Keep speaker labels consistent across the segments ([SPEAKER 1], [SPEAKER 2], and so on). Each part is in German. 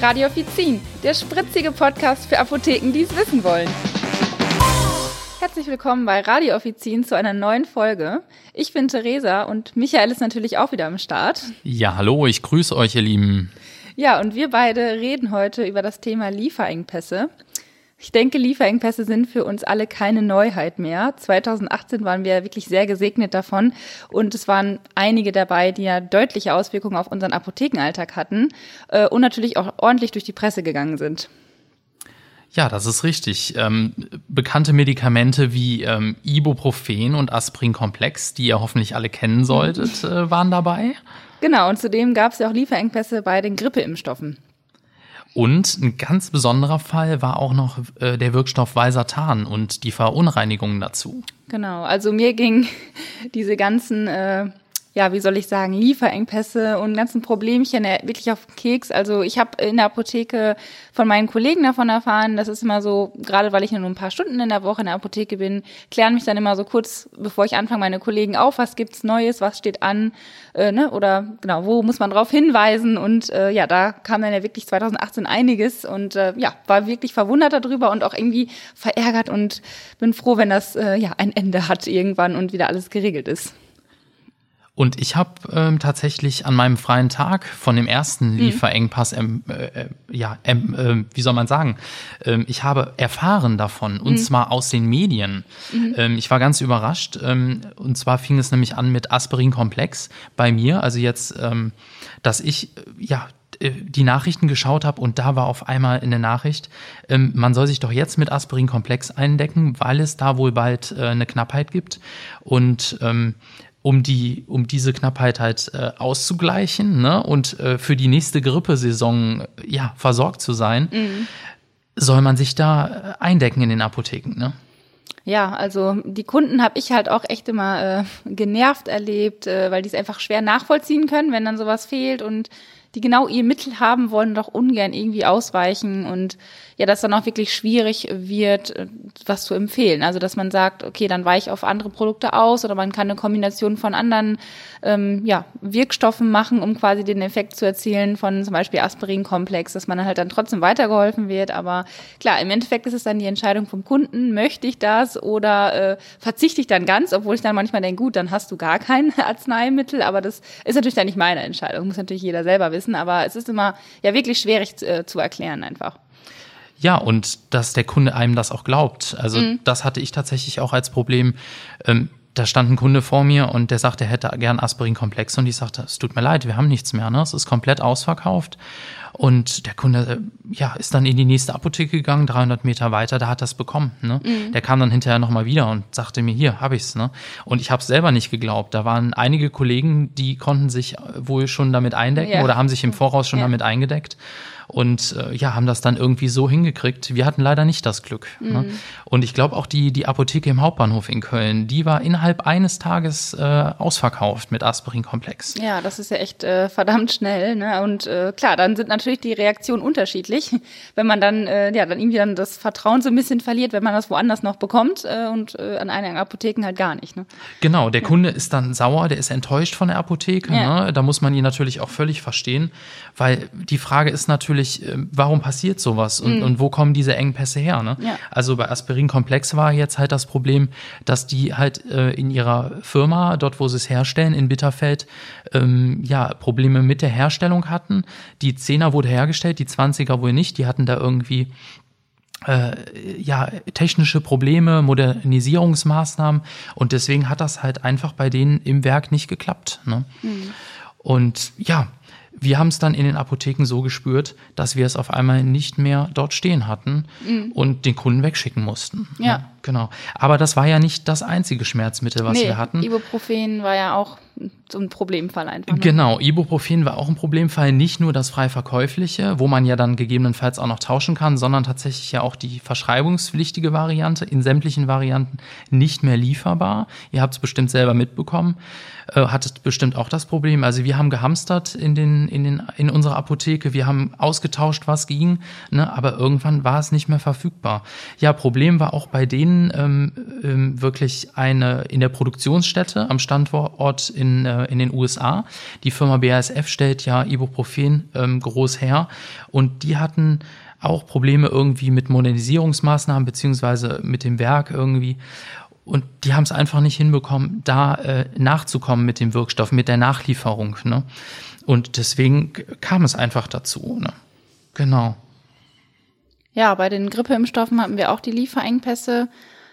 [SPEAKER 1] Radiofizin, der spritzige Podcast für Apotheken, die es wissen wollen. Herzlich willkommen bei Radiooffizin zu einer neuen Folge. Ich bin Theresa und Michael ist natürlich auch wieder am Start.
[SPEAKER 2] Ja, hallo, ich grüße euch, ihr Lieben.
[SPEAKER 1] Ja, und wir beide reden heute über das Thema Lieferengpässe. Ich denke, Lieferengpässe sind für uns alle keine Neuheit mehr. 2018 waren wir wirklich sehr gesegnet davon und es waren einige dabei, die ja deutliche Auswirkungen auf unseren Apothekenalltag hatten äh, und natürlich auch ordentlich durch die Presse gegangen sind.
[SPEAKER 2] Ja, das ist richtig. Ähm, bekannte Medikamente wie ähm, Ibuprofen und Aspirin-Komplex, die ihr hoffentlich alle kennen solltet, äh, waren dabei.
[SPEAKER 1] Genau, und zudem gab es ja auch Lieferengpässe bei den Grippeimpfstoffen.
[SPEAKER 2] Und ein ganz besonderer Fall war auch noch äh, der Wirkstoff Valsartan und die Verunreinigungen dazu.
[SPEAKER 1] Genau, also mir ging diese ganzen äh, ja, wie soll ich sagen, Lieferengpässe und ganzen Problemchen äh, wirklich auf Keks. Also ich habe in der Apotheke von meinen Kollegen davon erfahren, das ist immer so, gerade weil ich nur ein paar Stunden in der Woche in der Apotheke bin, klären mich dann immer so kurz, bevor ich anfange, meine Kollegen auf, was gibt's Neues, was steht an, äh, ne? oder genau, wo muss man drauf hinweisen und äh, ja, da kam dann ja wirklich 2018 einiges und äh, ja, war wirklich verwundert darüber und auch irgendwie verärgert und bin froh, wenn das äh, ja ein Ende hat irgendwann und wieder alles geregelt ist.
[SPEAKER 2] Und ich habe ähm, tatsächlich an meinem freien Tag von dem ersten mhm. Lieferengpass, ähm, äh, ja, ähm, äh, wie soll man sagen, ähm, ich habe erfahren davon und mhm. zwar aus den Medien. Mhm. Ähm, ich war ganz überrascht. Ähm, und zwar fing es nämlich an mit Aspirin-Komplex bei mir. Also jetzt, ähm, dass ich äh, ja äh, die Nachrichten geschaut habe und da war auf einmal in der Nachricht, ähm, man soll sich doch jetzt mit Aspirin-Komplex eindecken, weil es da wohl bald äh, eine Knappheit gibt. Und ähm, um die, um diese Knappheit halt äh, auszugleichen ne? und äh, für die nächste Grippesaison ja versorgt zu sein, mhm. soll man sich da äh, eindecken in den Apotheken. Ne?
[SPEAKER 1] Ja, also die Kunden habe ich halt auch echt immer äh, genervt erlebt, äh, weil die es einfach schwer nachvollziehen können, wenn dann sowas fehlt und die genau ihr Mittel haben wollen, doch ungern irgendwie ausweichen und ja, dass dann auch wirklich schwierig wird, äh, was zu empfehlen. Also dass man sagt, okay, dann weiche ich auf andere Produkte aus oder man kann eine Kombination von anderen ähm, ja, Wirkstoffen machen, um quasi den Effekt zu erzielen von zum Beispiel Aspirin-Komplex, dass man halt dann trotzdem weitergeholfen wird. Aber klar, im Endeffekt ist es dann die Entscheidung vom Kunden, möchte ich das oder äh, verzichte ich dann ganz, obwohl ich dann manchmal denke, gut, dann hast du gar kein Arzneimittel, aber das ist natürlich dann nicht meine Entscheidung, muss natürlich jeder selber wissen, aber es ist immer ja wirklich schwierig äh, zu erklären einfach.
[SPEAKER 2] Ja, und dass der Kunde einem das auch glaubt. Also mhm. das hatte ich tatsächlich auch als Problem. Ähm, da stand ein Kunde vor mir und der sagte, er hätte gern Aspirin-Komplex und ich sagte, es tut mir leid, wir haben nichts mehr, ne? Es ist komplett ausverkauft. Und der Kunde, äh, ja, ist dann in die nächste Apotheke gegangen, 300 Meter weiter, da hat das bekommen. Ne? Mhm. Der kam dann hinterher nochmal wieder und sagte mir, hier, hab ich's. Ne? Und ich habe es selber nicht geglaubt. Da waren einige Kollegen, die konnten sich wohl schon damit eindecken ja. oder haben sich im Voraus schon ja. damit eingedeckt und äh, ja, haben das dann irgendwie so hingekriegt. Wir hatten leider nicht das Glück. Ne? Mhm. Ne? Und ich glaube auch die, die Apotheke im Hauptbahnhof in Köln, die war innerhalb eines Tages äh, ausverkauft mit Aspirin-Komplex.
[SPEAKER 1] Ja, das ist ja echt äh, verdammt schnell. Ne? Und äh, klar, dann sind natürlich die Reaktionen unterschiedlich. Wenn man dann, äh, ja, dann irgendwie dann das Vertrauen so ein bisschen verliert, wenn man das woanders noch bekommt äh, und äh, an einigen Apotheken halt gar nicht. Ne?
[SPEAKER 2] Genau, der ja. Kunde ist dann sauer, der ist enttäuscht von der Apotheke. Ja. Ne? Da muss man ihn natürlich auch völlig verstehen, weil die Frage ist natürlich, natürlich, ähm, warum passiert sowas und, mhm. und wo kommen diese Engpässe her? Ne? Ja. Also bei Aspirin Komplex war jetzt halt das Problem, dass die halt äh, in ihrer Firma, dort wo sie es herstellen, in Bitterfeld, ähm, ja, Probleme mit der Herstellung hatten. Die 10er wurde hergestellt, die 20er wohl nicht. Die hatten da irgendwie äh, ja, technische Probleme, Modernisierungsmaßnahmen und deswegen hat das halt einfach bei denen im Werk nicht geklappt. Ne? Mhm. Und ja, wir haben es dann in den Apotheken so gespürt, dass wir es auf einmal nicht mehr dort stehen hatten mhm. und den Kunden wegschicken mussten.
[SPEAKER 1] Ja. ja.
[SPEAKER 2] Genau. Aber das war ja nicht das einzige Schmerzmittel, was nee, wir hatten.
[SPEAKER 1] Ibuprofen war ja auch so ein Problemfall einfach. Ne?
[SPEAKER 2] Genau, Ibuprofen war auch ein Problemfall, nicht nur das frei verkäufliche, wo man ja dann gegebenenfalls auch noch tauschen kann, sondern tatsächlich ja auch die verschreibungspflichtige Variante, in sämtlichen Varianten nicht mehr lieferbar. Ihr habt es bestimmt selber mitbekommen, äh, hattet bestimmt auch das Problem. Also wir haben gehamstert in, den, in, den, in unserer Apotheke, wir haben ausgetauscht, was ging, ne, aber irgendwann war es nicht mehr verfügbar. Ja, Problem war auch bei denen, hatten ähm, ähm, wirklich eine in der Produktionsstätte am Standort in, äh, in den USA. Die Firma BASF stellt ja Ibuprofen ähm, groß her und die hatten auch Probleme irgendwie mit Modernisierungsmaßnahmen beziehungsweise mit dem Werk irgendwie. Und die haben es einfach nicht hinbekommen, da äh, nachzukommen mit dem Wirkstoff, mit der Nachlieferung. Ne? Und deswegen kam es einfach dazu. Ne? Genau.
[SPEAKER 1] Ja, bei den Grippeimpfstoffen hatten wir auch die Lieferengpässe.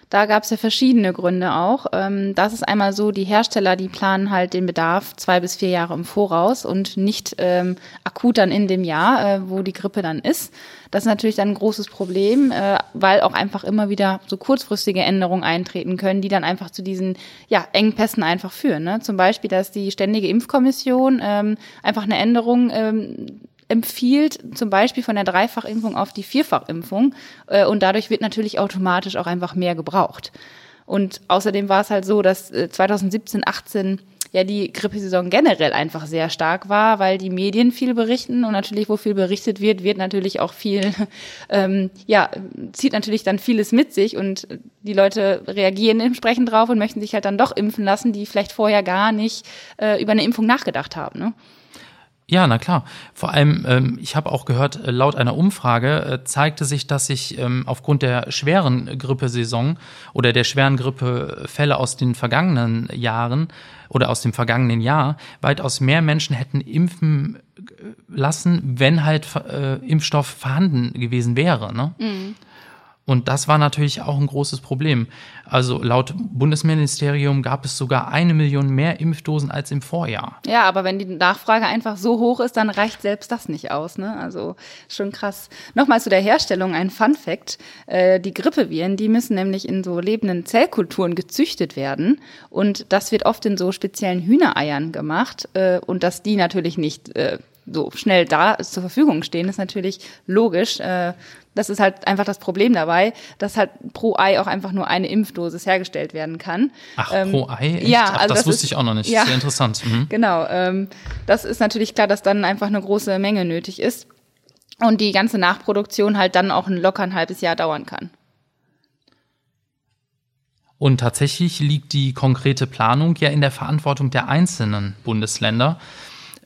[SPEAKER 1] Da gab es ja verschiedene Gründe auch. Ähm, das ist einmal so, die Hersteller, die planen halt den Bedarf zwei bis vier Jahre im Voraus und nicht ähm, akut dann in dem Jahr, äh, wo die Grippe dann ist. Das ist natürlich dann ein großes Problem, äh, weil auch einfach immer wieder so kurzfristige Änderungen eintreten können, die dann einfach zu diesen ja, Engpässen einfach führen. Ne? Zum Beispiel, dass die Ständige Impfkommission ähm, einfach eine Änderung ähm, empfiehlt, zum Beispiel von der Dreifachimpfung auf die Vierfachimpfung. Äh, und dadurch wird natürlich automatisch auch einfach mehr gebraucht. Und außerdem war es halt so, dass 2017, äh, 18 ja die Grippesaison generell einfach sehr stark war, weil die Medien viel berichten und natürlich, wo viel berichtet wird, wird natürlich auch viel, ähm, ja, zieht natürlich dann vieles mit sich und die Leute reagieren entsprechend drauf und möchten sich halt dann doch impfen lassen, die vielleicht vorher gar nicht äh, über eine Impfung nachgedacht haben. Ne?
[SPEAKER 2] Ja, na klar. Vor allem, ähm, ich habe auch gehört, äh, laut einer Umfrage äh, zeigte sich, dass sich ähm, aufgrund der schweren Grippesaison oder der schweren Grippefälle aus den vergangenen Jahren oder aus dem vergangenen Jahr weitaus mehr Menschen hätten impfen äh, lassen, wenn halt äh, Impfstoff vorhanden gewesen wäre. Ne? Mhm. Und das war natürlich auch ein großes Problem. Also laut Bundesministerium gab es sogar eine Million mehr Impfdosen als im Vorjahr.
[SPEAKER 1] Ja, aber wenn die Nachfrage einfach so hoch ist, dann reicht selbst das nicht aus. Ne? Also schon krass. Nochmal zu der Herstellung ein Fun Fact. Äh, die Grippeviren, die müssen nämlich in so lebenden Zellkulturen gezüchtet werden. Und das wird oft in so speziellen Hühnereiern gemacht. Äh, und dass die natürlich nicht äh, so schnell da zur Verfügung stehen, ist natürlich logisch. Äh, das ist halt einfach das Problem dabei, dass halt pro Ei auch einfach nur eine Impfdosis hergestellt werden kann.
[SPEAKER 2] Ach, ähm, pro Ei?
[SPEAKER 1] Echt? Ja, also
[SPEAKER 2] das, das wusste ist, ich auch noch nicht. Ja, Sehr interessant.
[SPEAKER 1] Mhm. Genau. Ähm, das ist natürlich klar, dass dann einfach eine große Menge nötig ist und die ganze Nachproduktion halt dann auch ein locker ein halbes Jahr dauern kann.
[SPEAKER 2] Und tatsächlich liegt die konkrete Planung ja in der Verantwortung der einzelnen Bundesländer.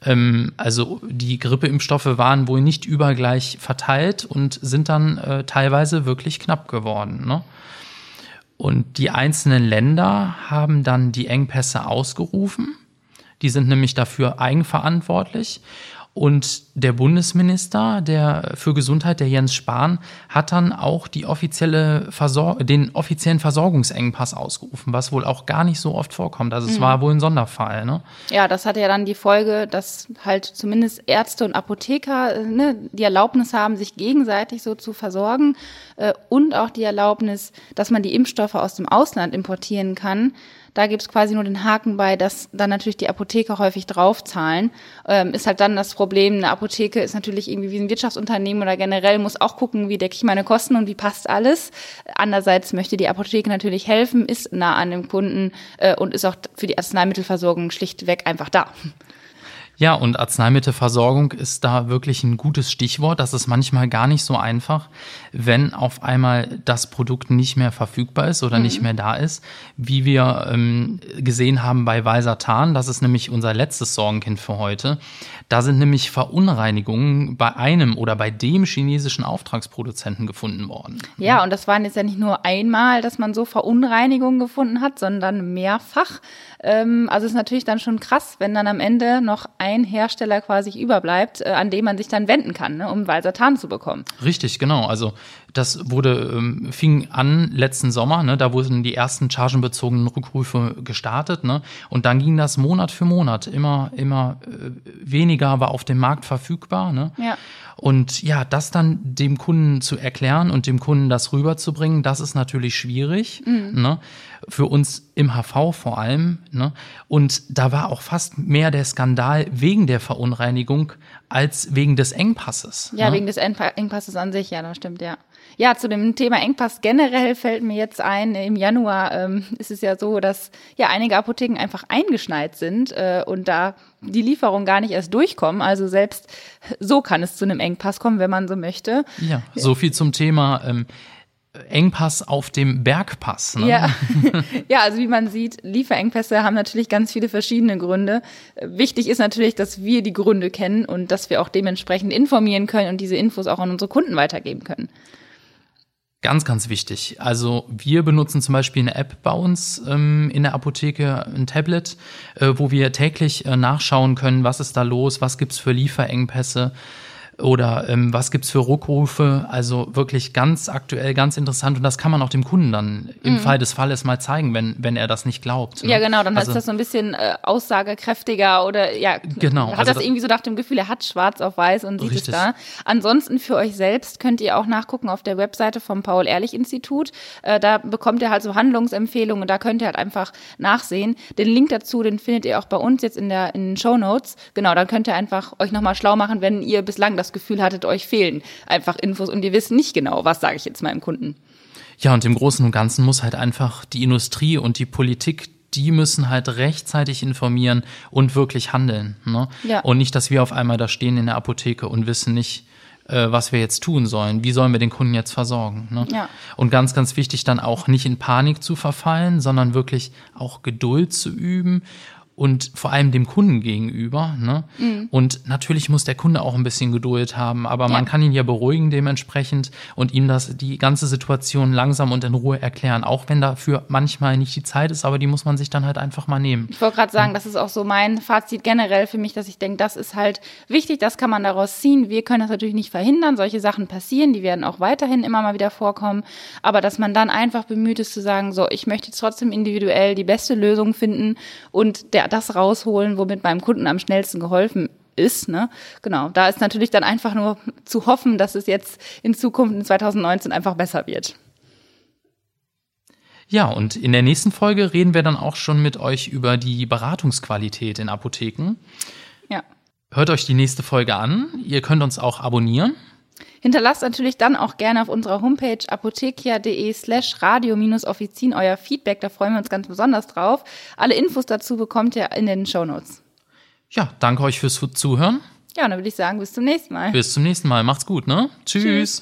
[SPEAKER 2] Ähm, also die Grippeimpfstoffe waren wohl nicht übergleich verteilt und sind dann äh, teilweise wirklich knapp geworden. Ne? Und die einzelnen Länder haben dann die Engpässe ausgerufen. Die sind nämlich dafür eigenverantwortlich. Und der Bundesminister der für Gesundheit, der Jens Spahn, hat dann auch die offizielle Versor den offiziellen Versorgungsengpass ausgerufen, was wohl auch gar nicht so oft vorkommt. Also es mhm. war wohl ein Sonderfall. Ne?
[SPEAKER 1] Ja, das hatte ja dann die Folge, dass halt zumindest Ärzte und Apotheker äh, ne, die Erlaubnis haben, sich gegenseitig so zu versorgen äh, und auch die Erlaubnis, dass man die Impfstoffe aus dem Ausland importieren kann. Da gibt's quasi nur den Haken bei, dass dann natürlich die Apotheker häufig draufzahlen. Ähm, ist halt dann das Problem, eine Apotheke ist natürlich irgendwie wie ein Wirtschaftsunternehmen oder generell muss auch gucken, wie decke ich meine Kosten und wie passt alles. Andererseits möchte die Apotheke natürlich helfen, ist nah an dem Kunden äh, und ist auch für die Arzneimittelversorgung schlichtweg einfach da.
[SPEAKER 2] Ja, und Arzneimittelversorgung ist da wirklich ein gutes Stichwort. Das ist manchmal gar nicht so einfach, wenn auf einmal das Produkt nicht mehr verfügbar ist oder mhm. nicht mehr da ist, wie wir ähm, gesehen haben bei Valsartan. Das ist nämlich unser letztes Sorgenkind für heute. Da sind nämlich Verunreinigungen bei einem oder bei dem chinesischen Auftragsproduzenten gefunden worden.
[SPEAKER 1] Ja, und das waren jetzt ja nicht nur einmal, dass man so Verunreinigungen gefunden hat, sondern mehrfach. Ähm, also ist natürlich dann schon krass, wenn dann am Ende noch ein Hersteller quasi überbleibt, äh, an dem man sich dann wenden kann, ne, um Valsartan zu bekommen.
[SPEAKER 2] Richtig, genau. Also das wurde ähm, fing an letzten Sommer, ne, da wurden die ersten chargenbezogenen Rückrufe gestartet, ne, und dann ging das Monat für Monat immer immer äh, weniger war auf dem Markt verfügbar, ne.
[SPEAKER 1] Ja.
[SPEAKER 2] Und ja, das dann dem Kunden zu erklären und dem Kunden das rüberzubringen, das ist natürlich schwierig. Mhm. Ne? Für uns im HV vor allem. Ne? Und da war auch fast mehr der Skandal wegen der Verunreinigung als wegen des Engpasses.
[SPEAKER 1] Ja,
[SPEAKER 2] ne?
[SPEAKER 1] wegen des Engpasses an sich, ja, das stimmt, ja. Ja, zu dem Thema Engpass generell fällt mir jetzt ein, im Januar ähm, ist es ja so, dass ja einige Apotheken einfach eingeschneit sind äh, und da die Lieferung gar nicht erst durchkommen. Also selbst so kann es zu einem Engpass kommen, wenn man so möchte.
[SPEAKER 2] Ja, so viel zum Thema. Ähm, Engpass auf dem Bergpass. Ne?
[SPEAKER 1] Ja. ja, also wie man sieht, Lieferengpässe haben natürlich ganz viele verschiedene Gründe. Wichtig ist natürlich, dass wir die Gründe kennen und dass wir auch dementsprechend informieren können und diese Infos auch an unsere Kunden weitergeben können.
[SPEAKER 2] Ganz, ganz wichtig. Also wir benutzen zum Beispiel eine App bei uns ähm, in der Apotheke, ein Tablet, äh, wo wir täglich äh, nachschauen können, was ist da los, was gibt's für Lieferengpässe oder ähm, was gibt's für Rückrufe? Also wirklich ganz aktuell, ganz interessant. Und das kann man auch dem Kunden dann im mhm. Fall des Falles mal zeigen, wenn, wenn er das nicht glaubt.
[SPEAKER 1] Ne? Ja, genau, dann also, ist das so ein bisschen äh, aussagekräftiger oder ja,
[SPEAKER 2] genau,
[SPEAKER 1] hat also das irgendwie so nach dem Gefühl, er hat schwarz auf weiß und sieht richtig. es da. Ansonsten für euch selbst könnt ihr auch nachgucken auf der Webseite vom Paul-Ehrlich-Institut. Äh, da bekommt ihr halt so Handlungsempfehlungen und da könnt ihr halt einfach nachsehen. Den Link dazu, den findet ihr auch bei uns jetzt in, der, in den Show Notes. Genau, dann könnt ihr einfach euch nochmal schlau machen, wenn ihr bislang das das Gefühl hattet, euch fehlen einfach Infos und ihr wisst nicht genau, was sage ich jetzt meinem Kunden.
[SPEAKER 2] Ja, und im Großen und Ganzen muss halt einfach die Industrie und die Politik die müssen halt rechtzeitig informieren und wirklich handeln. Ne? Ja. Und nicht, dass wir auf einmal da stehen in der Apotheke und wissen nicht, äh, was wir jetzt tun sollen. Wie sollen wir den Kunden jetzt versorgen? Ne? Ja. Und ganz, ganz wichtig dann auch nicht in Panik zu verfallen, sondern wirklich auch Geduld zu üben und vor allem dem Kunden gegenüber. Ne? Mhm. Und natürlich muss der Kunde auch ein bisschen Geduld haben, aber ja. man kann ihn ja beruhigen dementsprechend und ihm das die ganze Situation langsam und in Ruhe erklären, auch wenn dafür manchmal nicht die Zeit ist, aber die muss man sich dann halt einfach mal nehmen.
[SPEAKER 1] Ich wollte gerade sagen, das ist auch so mein Fazit generell für mich, dass ich denke, das ist halt wichtig, das kann man daraus ziehen. Wir können das natürlich nicht verhindern, solche Sachen passieren, die werden auch weiterhin immer mal wieder vorkommen, aber dass man dann einfach bemüht ist zu sagen, so, ich möchte jetzt trotzdem individuell die beste Lösung finden und der das rausholen, womit beim Kunden am schnellsten geholfen ist. Ne? Genau, da ist natürlich dann einfach nur zu hoffen, dass es jetzt in Zukunft in 2019 einfach besser wird.
[SPEAKER 2] Ja, und in der nächsten Folge reden wir dann auch schon mit euch über die Beratungsqualität in Apotheken. Ja. Hört euch die nächste Folge an. Ihr könnt uns auch abonnieren.
[SPEAKER 1] Hinterlasst natürlich dann auch gerne auf unserer Homepage apothekia.de slash radio-offizin euer Feedback, da freuen wir uns ganz besonders drauf. Alle Infos dazu bekommt ihr in den Shownotes.
[SPEAKER 2] Ja, danke euch fürs Zuhören.
[SPEAKER 1] Ja, und dann würde ich sagen, bis zum nächsten Mal.
[SPEAKER 2] Bis zum nächsten Mal. Macht's gut, ne? Tschüss. Tschüss.